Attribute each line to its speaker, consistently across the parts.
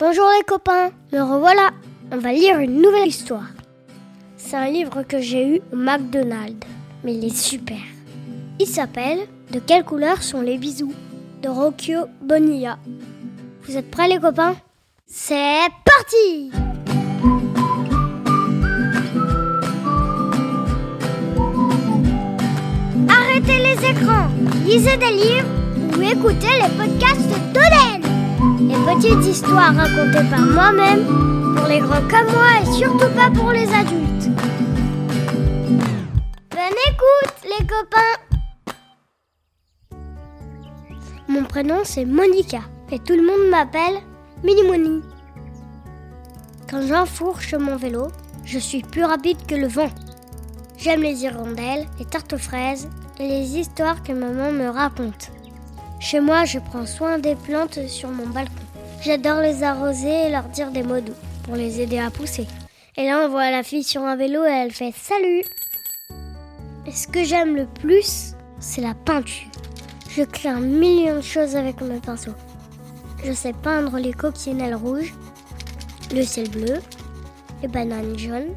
Speaker 1: Bonjour les copains, me revoilà. On va lire une nouvelle histoire. C'est un livre que j'ai eu au McDonald's, mais il est super. Il s'appelle De quelle couleur sont les bisous de Rocchio Bonilla. Vous êtes prêts les copains? C'est parti Arrêtez les écrans, lisez des livres ou écoutez les podcasts petites histoires racontées par moi-même, pour les grands comme moi et surtout pas pour les adultes. Bonne écoute les copains Mon prénom c'est Monica et tout le monde m'appelle Mini Quand j'enfourche mon vélo, je suis plus rapide que le vent. J'aime les hirondelles, les tartes aux fraises et les histoires que maman me raconte. Chez moi, je prends soin des plantes sur mon balcon. J'adore les arroser et leur dire des mots doux pour les aider à pousser. Et là, on voit la fille sur un vélo et elle fait salut. Et ce que j'aime le plus, c'est la peinture. Je crée un million de choses avec mes pinceaux. Je sais peindre les coccinelles rouges, le ciel bleu, les bananes jaunes.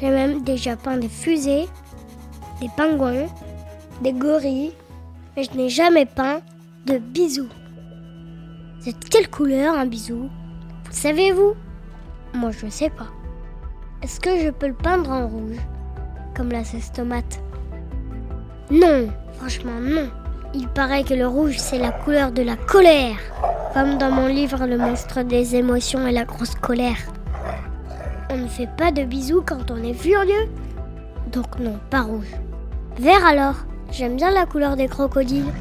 Speaker 1: J'ai même déjà peint des fusées, des pingouins, des gorilles, mais je n'ai jamais peint de bisous. C'est de quelle couleur un bisou? Vous savez-vous? Moi je sais pas. Est-ce que je peux le peindre en rouge Comme la cesse tomate? Non, franchement non. Il paraît que le rouge c'est la couleur de la colère. Comme dans mon livre Le monstre des émotions et la grosse colère. On ne fait pas de bisous quand on est furieux. Donc non, pas rouge. Vert alors J'aime bien la couleur des crocodiles.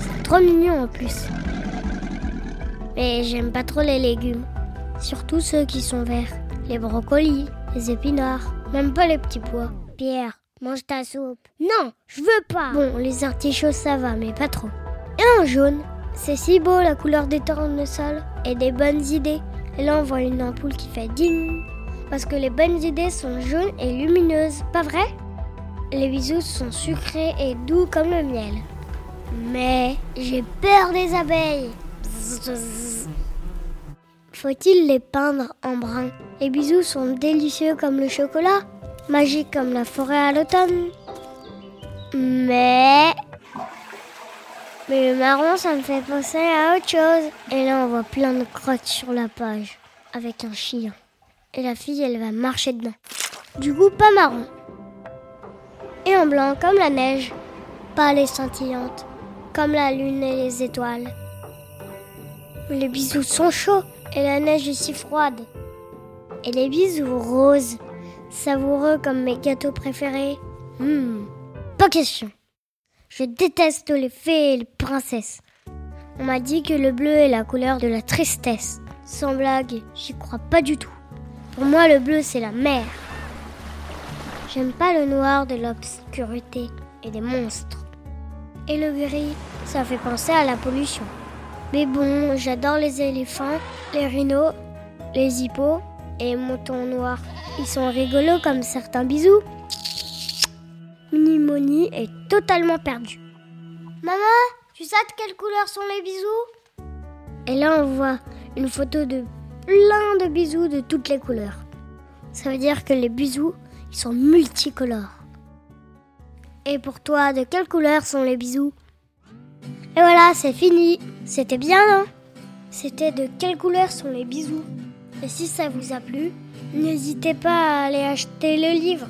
Speaker 1: C'est trop mignon en plus. Mais j'aime pas trop les légumes. Surtout ceux qui sont verts. Les brocolis, les épinards, même pas les petits pois. Pierre, mange ta soupe. Non, je veux pas. Bon, les artichauts ça va, mais pas trop. Et un jaune. C'est si beau la couleur des tournesols et des bonnes idées. Et là on voit une ampoule qui fait ding. Parce que les bonnes idées sont jaunes et lumineuses, pas vrai? Les bisous sont sucrés et doux comme le miel. Mais j'ai peur des abeilles. Faut-il les peindre en brun? Les bisous sont délicieux comme le chocolat, magiques comme la forêt à l'automne. Mais... Mais le marron, ça me fait penser à autre chose. Et là, on voit plein de crottes sur la page, avec un chien. Et la fille, elle va marcher dedans. Du coup, pas marron et en blanc comme la neige, pâle et scintillante, comme la lune et les étoiles. Les bisous sont chauds et la neige est si froide. Et les bisous roses, savoureux comme mes gâteaux préférés. Hum, pas question. Je déteste les fées et les princesses. On m'a dit que le bleu est la couleur de la tristesse. Sans blague, j'y crois pas du tout. Pour moi, le bleu, c'est la mer. J'aime pas le noir de l'obscurité et des monstres. Et le gris, ça fait penser à la pollution. Mais bon, j'adore les éléphants, les rhinos, les hippos et les moutons noirs. Ils sont rigolos comme certains bisous. Minimoni est totalement perdu. Maman, tu sais de quelle couleur sont les bisous? Et là, on voit une photo de plein de bisous de toutes les couleurs. Ça veut dire que les bisous, ils sont multicolores. Et pour toi, de quelle couleur sont les bisous? Et voilà, c'est fini. C'était bien, non C'était de quelle couleur sont les bisous Et si ça vous a plu, n'hésitez pas à aller acheter le livre.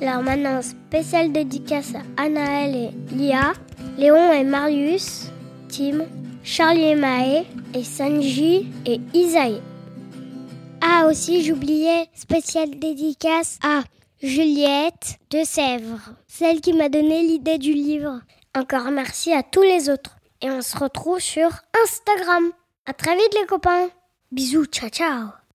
Speaker 1: Alors maintenant, spéciale dédicace à Anaël et Lia, Léon et Marius, Tim, Charlie et Maë, et Sanji et Isaïe. Ah aussi, j'oubliais, spéciale dédicace à Juliette de Sèvres, celle qui m'a donné l'idée du livre. Encore merci à tous les autres. Et on se retrouve sur Instagram. À très vite les copains. Bisous, ciao ciao.